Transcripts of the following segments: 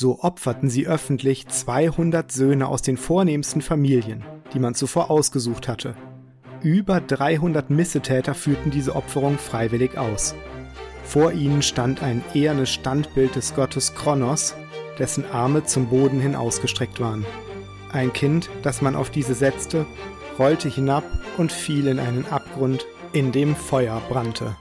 So opferten sie öffentlich 200 Söhne aus den vornehmsten Familien, die man zuvor ausgesucht hatte. Über 300 Missetäter führten diese Opferung freiwillig aus. Vor ihnen stand ein ehernes Standbild des Gottes Kronos, dessen Arme zum Boden hin ausgestreckt waren. Ein Kind, das man auf diese setzte, rollte hinab und fiel in einen Abgrund, in dem Feuer brannte.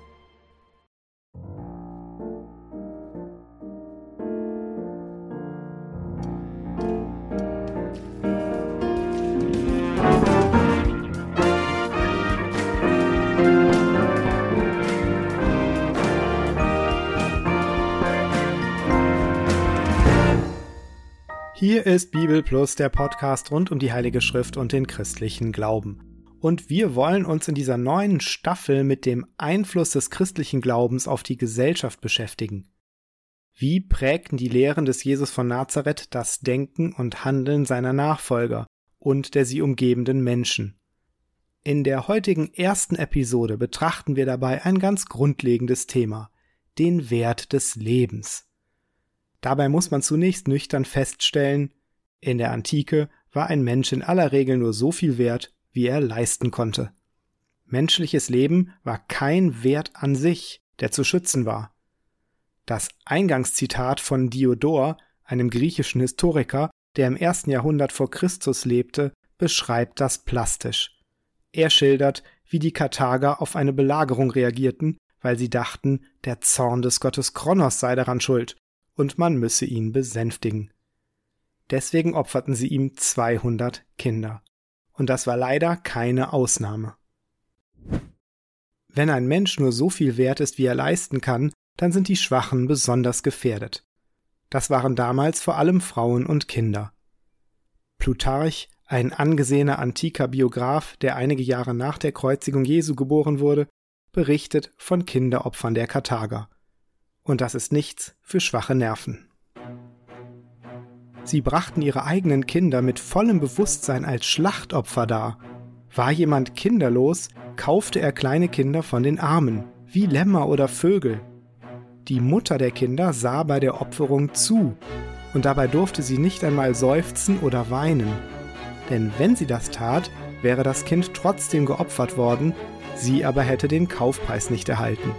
Hier ist Bibel Plus, der Podcast rund um die Heilige Schrift und den christlichen Glauben. Und wir wollen uns in dieser neuen Staffel mit dem Einfluss des christlichen Glaubens auf die Gesellschaft beschäftigen. Wie prägten die Lehren des Jesus von Nazareth das Denken und Handeln seiner Nachfolger und der sie umgebenden Menschen? In der heutigen ersten Episode betrachten wir dabei ein ganz grundlegendes Thema, den Wert des Lebens. Dabei muss man zunächst nüchtern feststellen, in der Antike war ein Mensch in aller Regel nur so viel wert, wie er leisten konnte. Menschliches Leben war kein Wert an sich, der zu schützen war. Das Eingangszitat von Diodor, einem griechischen Historiker, der im ersten Jahrhundert vor Christus lebte, beschreibt das plastisch. Er schildert, wie die Karthager auf eine Belagerung reagierten, weil sie dachten, der Zorn des Gottes Kronos sei daran schuld und man müsse ihn besänftigen. Deswegen opferten sie ihm 200 Kinder. Und das war leider keine Ausnahme. Wenn ein Mensch nur so viel wert ist, wie er leisten kann, dann sind die Schwachen besonders gefährdet. Das waren damals vor allem Frauen und Kinder. Plutarch, ein angesehener antiker Biograf, der einige Jahre nach der Kreuzigung Jesu geboren wurde, berichtet von Kinderopfern der Karthager. Und das ist nichts für schwache Nerven. Sie brachten ihre eigenen Kinder mit vollem Bewusstsein als Schlachtopfer dar. War jemand kinderlos, kaufte er kleine Kinder von den Armen, wie Lämmer oder Vögel. Die Mutter der Kinder sah bei der Opferung zu, und dabei durfte sie nicht einmal seufzen oder weinen. Denn wenn sie das tat, wäre das Kind trotzdem geopfert worden, sie aber hätte den Kaufpreis nicht erhalten.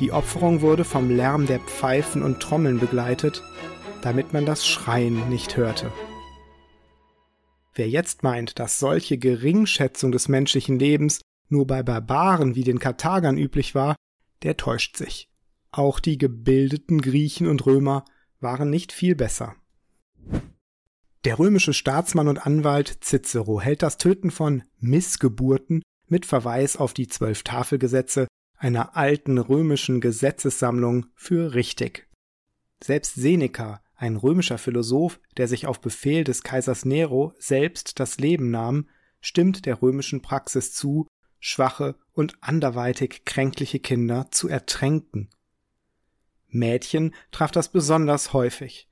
Die Opferung wurde vom Lärm der Pfeifen und Trommeln begleitet, damit man das Schreien nicht hörte. Wer jetzt meint, dass solche Geringschätzung des menschlichen Lebens nur bei Barbaren wie den Karthagern üblich war, der täuscht sich. Auch die gebildeten Griechen und Römer waren nicht viel besser. Der römische Staatsmann und Anwalt Cicero hält das Töten von Missgeburten mit Verweis auf die zwölf Tafelgesetze einer alten römischen Gesetzessammlung für richtig. Selbst Seneca, ein römischer Philosoph, der sich auf Befehl des Kaisers Nero selbst das Leben nahm, stimmt der römischen Praxis zu, schwache und anderweitig kränkliche Kinder zu ertränken. Mädchen traf das besonders häufig.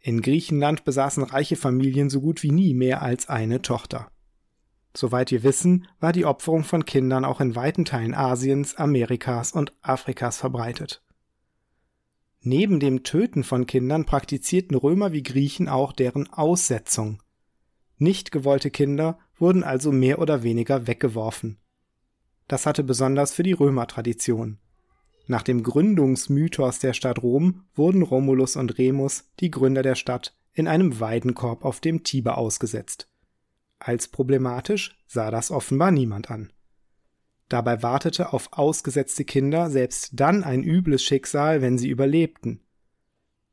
In Griechenland besaßen reiche Familien so gut wie nie mehr als eine Tochter. Soweit wir wissen, war die Opferung von Kindern auch in weiten Teilen Asiens, Amerikas und Afrikas verbreitet. Neben dem Töten von Kindern praktizierten Römer wie Griechen auch deren Aussetzung. Nicht gewollte Kinder wurden also mehr oder weniger weggeworfen. Das hatte besonders für die Römer Tradition. Nach dem Gründungsmythos der Stadt Rom wurden Romulus und Remus, die Gründer der Stadt, in einem Weidenkorb auf dem Tiber ausgesetzt. Als problematisch sah das offenbar niemand an. Dabei wartete auf ausgesetzte Kinder selbst dann ein übles Schicksal, wenn sie überlebten.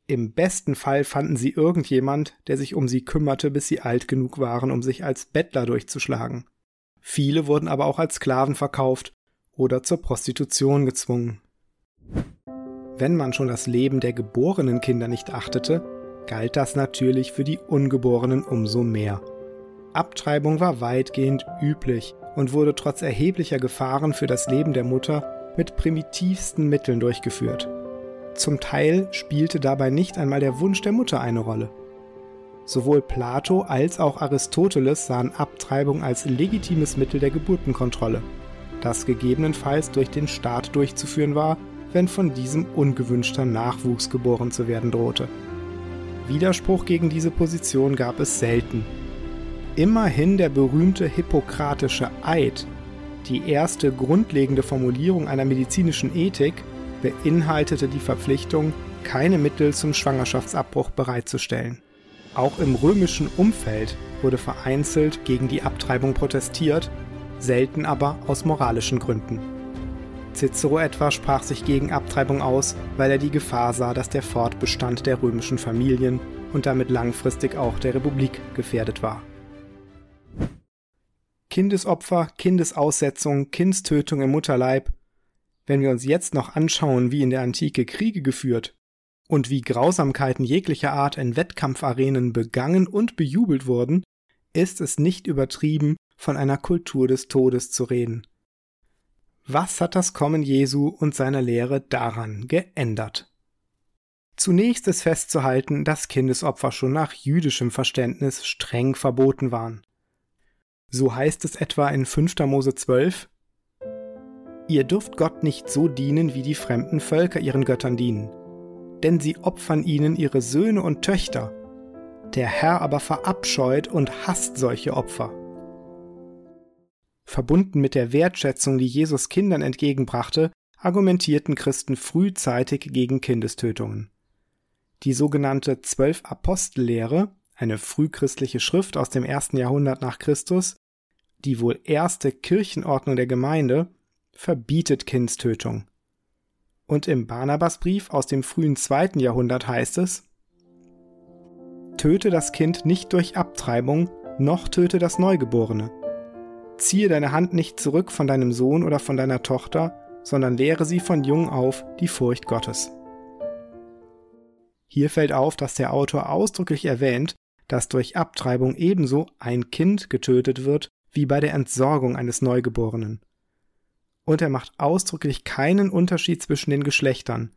Im besten Fall fanden sie irgendjemand, der sich um sie kümmerte, bis sie alt genug waren, um sich als Bettler durchzuschlagen. Viele wurden aber auch als Sklaven verkauft oder zur Prostitution gezwungen. Wenn man schon das Leben der geborenen Kinder nicht achtete, galt das natürlich für die Ungeborenen umso mehr. Abtreibung war weitgehend üblich und wurde trotz erheblicher Gefahren für das Leben der Mutter mit primitivsten Mitteln durchgeführt. Zum Teil spielte dabei nicht einmal der Wunsch der Mutter eine Rolle. Sowohl Plato als auch Aristoteles sahen Abtreibung als legitimes Mittel der Geburtenkontrolle, das gegebenenfalls durch den Staat durchzuführen war, wenn von diesem ungewünschter Nachwuchs geboren zu werden drohte. Widerspruch gegen diese Position gab es selten. Immerhin der berühmte hippokratische Eid, die erste grundlegende Formulierung einer medizinischen Ethik, beinhaltete die Verpflichtung, keine Mittel zum Schwangerschaftsabbruch bereitzustellen. Auch im römischen Umfeld wurde vereinzelt gegen die Abtreibung protestiert, selten aber aus moralischen Gründen. Cicero etwa sprach sich gegen Abtreibung aus, weil er die Gefahr sah, dass der Fortbestand der römischen Familien und damit langfristig auch der Republik gefährdet war. Kindesopfer, Kindesaussetzung, Kindstötung im Mutterleib. Wenn wir uns jetzt noch anschauen, wie in der Antike Kriege geführt und wie Grausamkeiten jeglicher Art in Wettkampfarenen begangen und bejubelt wurden, ist es nicht übertrieben, von einer Kultur des Todes zu reden. Was hat das Kommen Jesu und seiner Lehre daran geändert? Zunächst ist festzuhalten, dass Kindesopfer schon nach jüdischem Verständnis streng verboten waren. So heißt es etwa in 5. Mose 12, Ihr dürft Gott nicht so dienen, wie die fremden Völker ihren Göttern dienen denn sie opfern ihnen ihre Söhne und Töchter. Der Herr aber verabscheut und hasst solche Opfer. Verbunden mit der Wertschätzung, die Jesus Kindern entgegenbrachte, argumentierten Christen frühzeitig gegen Kindestötungen. Die sogenannte Zwölf-Apostellehre, eine frühchristliche Schrift aus dem ersten Jahrhundert nach Christus, die wohl erste Kirchenordnung der Gemeinde, verbietet Kindstötung. Und im Barnabasbrief aus dem frühen zweiten Jahrhundert heißt es, Töte das Kind nicht durch Abtreibung, noch töte das Neugeborene. Ziehe deine Hand nicht zurück von deinem Sohn oder von deiner Tochter, sondern lehre sie von jung auf die Furcht Gottes. Hier fällt auf, dass der Autor ausdrücklich erwähnt, dass durch Abtreibung ebenso ein Kind getötet wird wie bei der Entsorgung eines Neugeborenen und er macht ausdrücklich keinen Unterschied zwischen den Geschlechtern.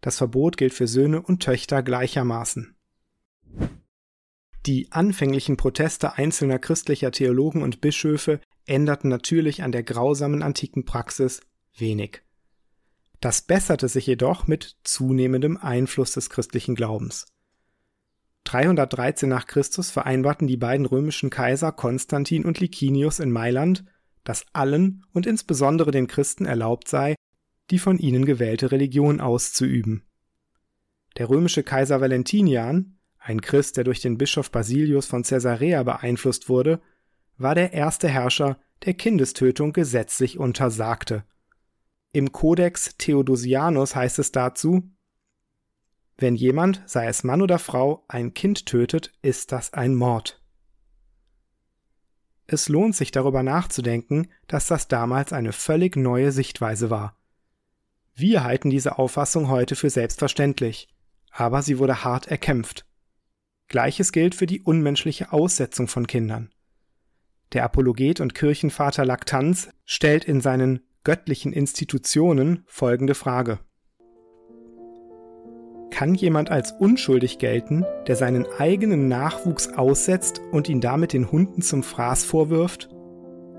Das Verbot gilt für Söhne und Töchter gleichermaßen. Die anfänglichen Proteste einzelner christlicher Theologen und Bischöfe änderten natürlich an der grausamen antiken Praxis wenig. Das besserte sich jedoch mit zunehmendem Einfluss des christlichen Glaubens. 313 nach Christus vereinbarten die beiden römischen Kaiser Konstantin und Licinius in Mailand dass allen und insbesondere den Christen erlaubt sei, die von ihnen gewählte Religion auszuüben. Der römische Kaiser Valentinian, ein Christ, der durch den Bischof Basilius von Caesarea beeinflusst wurde, war der erste Herrscher, der Kindestötung gesetzlich untersagte. Im Codex Theodosianus heißt es dazu, wenn jemand, sei es Mann oder Frau, ein Kind tötet, ist das ein Mord. Es lohnt sich darüber nachzudenken, dass das damals eine völlig neue Sichtweise war. Wir halten diese Auffassung heute für selbstverständlich, aber sie wurde hart erkämpft. Gleiches gilt für die unmenschliche Aussetzung von Kindern. Der Apologet und Kirchenvater Laktanz stellt in seinen göttlichen Institutionen folgende Frage. Kann jemand als unschuldig gelten, der seinen eigenen Nachwuchs aussetzt und ihn damit den Hunden zum Fraß vorwirft?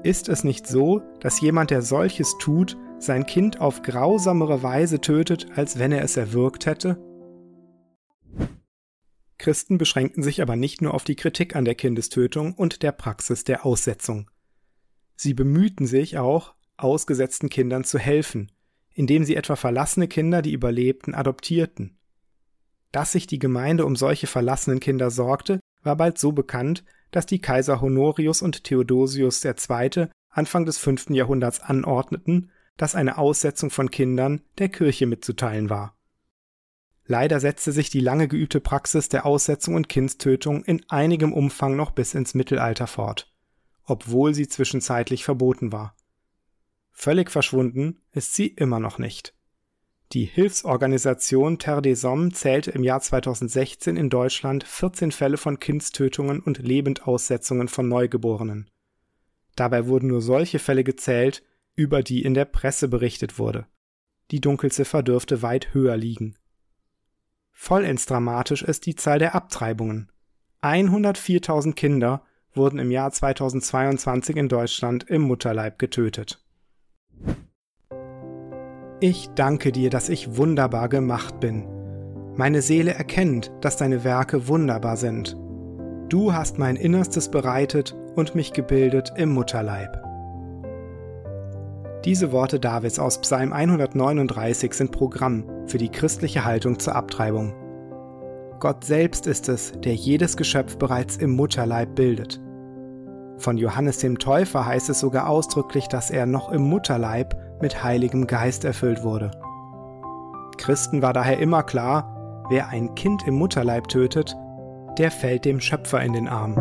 Ist es nicht so, dass jemand, der solches tut, sein Kind auf grausamere Weise tötet, als wenn er es erwürgt hätte? Christen beschränkten sich aber nicht nur auf die Kritik an der Kindestötung und der Praxis der Aussetzung. Sie bemühten sich auch, ausgesetzten Kindern zu helfen, indem sie etwa verlassene Kinder, die überlebten, adoptierten. Dass sich die Gemeinde um solche verlassenen Kinder sorgte, war bald so bekannt, dass die Kaiser Honorius und Theodosius II. Anfang des 5. Jahrhunderts anordneten, dass eine Aussetzung von Kindern der Kirche mitzuteilen war. Leider setzte sich die lange geübte Praxis der Aussetzung und Kindstötung in einigem Umfang noch bis ins Mittelalter fort, obwohl sie zwischenzeitlich verboten war. Völlig verschwunden ist sie immer noch nicht. Die Hilfsorganisation Terre des Hommes zählte im Jahr 2016 in Deutschland 14 Fälle von Kindstötungen und Lebendaussetzungen von Neugeborenen. Dabei wurden nur solche Fälle gezählt, über die in der Presse berichtet wurde. Die Dunkelziffer dürfte weit höher liegen. Vollends dramatisch ist die Zahl der Abtreibungen. 104.000 Kinder wurden im Jahr 2022 in Deutschland im Mutterleib getötet. Ich danke dir, dass ich wunderbar gemacht bin. Meine Seele erkennt, dass deine Werke wunderbar sind. Du hast mein Innerstes bereitet und mich gebildet im Mutterleib. Diese Worte Davids aus Psalm 139 sind Programm für die christliche Haltung zur Abtreibung. Gott selbst ist es, der jedes Geschöpf bereits im Mutterleib bildet. Von Johannes dem Täufer heißt es sogar ausdrücklich, dass er noch im Mutterleib mit Heiligem Geist erfüllt wurde. Christen war daher immer klar, wer ein Kind im Mutterleib tötet, der fällt dem Schöpfer in den Arm.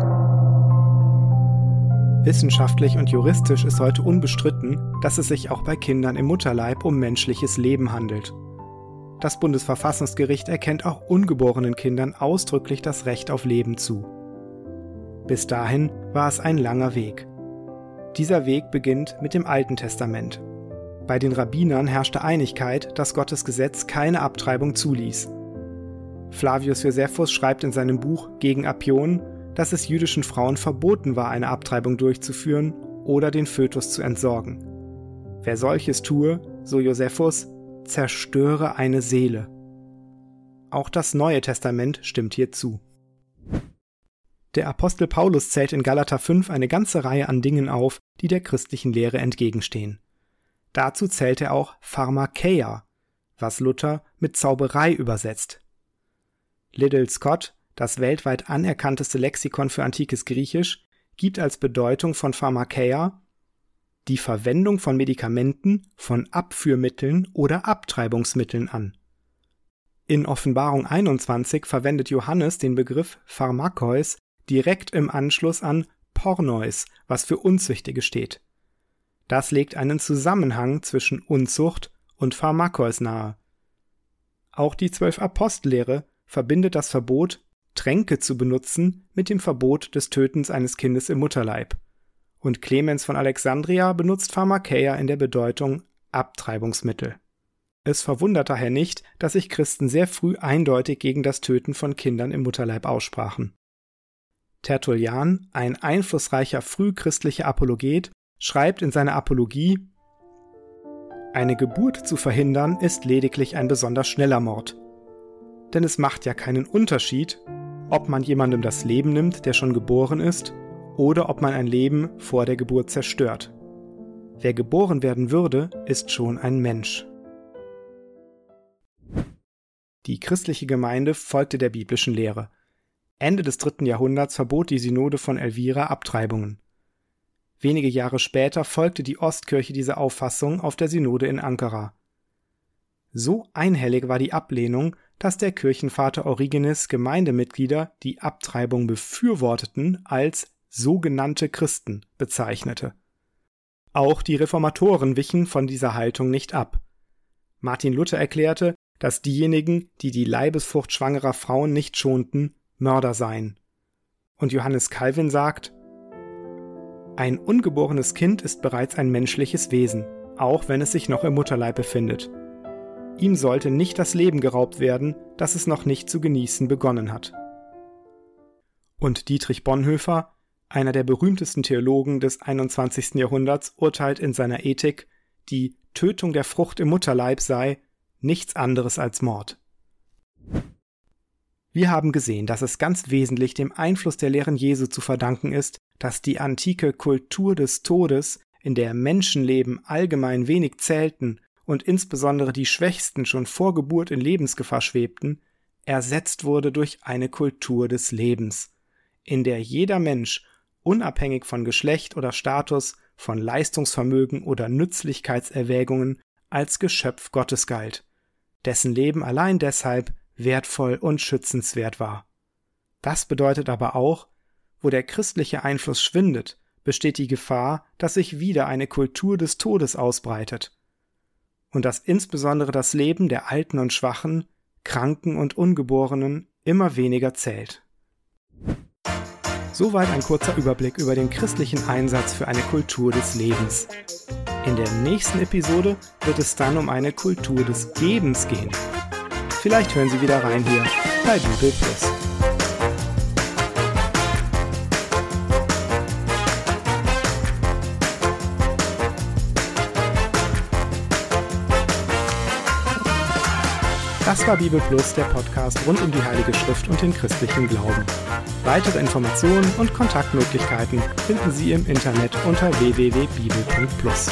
Wissenschaftlich und juristisch ist heute unbestritten, dass es sich auch bei Kindern im Mutterleib um menschliches Leben handelt. Das Bundesverfassungsgericht erkennt auch ungeborenen Kindern ausdrücklich das Recht auf Leben zu. Bis dahin war es ein langer Weg. Dieser Weg beginnt mit dem Alten Testament. Bei den Rabbinern herrschte Einigkeit, dass Gottes Gesetz keine Abtreibung zuließ. Flavius Josephus schreibt in seinem Buch Gegen Apion, dass es jüdischen Frauen verboten war, eine Abtreibung durchzuführen oder den Fötus zu entsorgen. Wer solches tue, so Josephus, zerstöre eine Seele. Auch das Neue Testament stimmt hier zu. Der Apostel Paulus zählt in Galater 5 eine ganze Reihe an Dingen auf, die der christlichen Lehre entgegenstehen. Dazu zählt er auch Pharmakeia, was Luther mit Zauberei übersetzt. Liddell Scott, das weltweit anerkannteste Lexikon für antikes Griechisch, gibt als Bedeutung von Pharmakeia die Verwendung von Medikamenten, von Abführmitteln oder Abtreibungsmitteln an. In Offenbarung 21 verwendet Johannes den Begriff Pharmakeus direkt im Anschluss an Porneus, was für Unzüchtige steht. Das legt einen Zusammenhang zwischen Unzucht und Pharmakeus nahe. Auch die zwölf Apostellehre verbindet das Verbot, Tränke zu benutzen, mit dem Verbot des Tötens eines Kindes im Mutterleib. Und Clemens von Alexandria benutzt Pharmakeia in der Bedeutung Abtreibungsmittel. Es verwundert daher nicht, dass sich Christen sehr früh eindeutig gegen das Töten von Kindern im Mutterleib aussprachen. Tertullian, ein einflussreicher frühchristlicher Apologet, schreibt in seiner Apologie Eine Geburt zu verhindern ist lediglich ein besonders schneller Mord denn es macht ja keinen Unterschied, ob man jemandem das Leben nimmt, der schon geboren ist, oder ob man ein Leben vor der Geburt zerstört. Wer geboren werden würde, ist schon ein Mensch. Die christliche Gemeinde folgte der biblischen Lehre. Ende des dritten Jahrhunderts verbot die Synode von Elvira Abtreibungen. Wenige Jahre später folgte die Ostkirche dieser Auffassung auf der Synode in Ankara. So einhellig war die Ablehnung, dass der Kirchenvater Origenes Gemeindemitglieder, die Abtreibung befürworteten, als sogenannte Christen bezeichnete. Auch die Reformatoren wichen von dieser Haltung nicht ab. Martin Luther erklärte, dass diejenigen, die die Leibesfrucht schwangerer Frauen nicht schonten, Mörder seien. Und Johannes Calvin sagt, ein ungeborenes Kind ist bereits ein menschliches Wesen, auch wenn es sich noch im Mutterleib befindet. Ihm sollte nicht das Leben geraubt werden, das es noch nicht zu genießen begonnen hat. Und Dietrich Bonhoeffer, einer der berühmtesten Theologen des 21. Jahrhunderts, urteilt in seiner Ethik, die Tötung der Frucht im Mutterleib sei nichts anderes als Mord. Wir haben gesehen, dass es ganz wesentlich dem Einfluss der Lehren Jesu zu verdanken ist, dass die antike Kultur des Todes, in der Menschenleben allgemein wenig zählten und insbesondere die Schwächsten schon vor Geburt in Lebensgefahr schwebten, ersetzt wurde durch eine Kultur des Lebens, in der jeder Mensch, unabhängig von Geschlecht oder Status, von Leistungsvermögen oder Nützlichkeitserwägungen, als Geschöpf Gottes galt, dessen Leben allein deshalb wertvoll und schützenswert war. Das bedeutet aber auch, wo der christliche Einfluss schwindet, besteht die Gefahr, dass sich wieder eine Kultur des Todes ausbreitet, und dass insbesondere das Leben der Alten und Schwachen, Kranken und Ungeborenen immer weniger zählt. Soweit ein kurzer Überblick über den christlichen Einsatz für eine Kultur des Lebens. In der nächsten Episode wird es dann um eine Kultur des Gebens gehen. Vielleicht hören Sie wieder rein hier bei Bibel Plus. Das war Bibel Plus, der Podcast rund um die Heilige Schrift und den christlichen Glauben. Weitere Informationen und Kontaktmöglichkeiten finden Sie im Internet unter www.bibel.plus.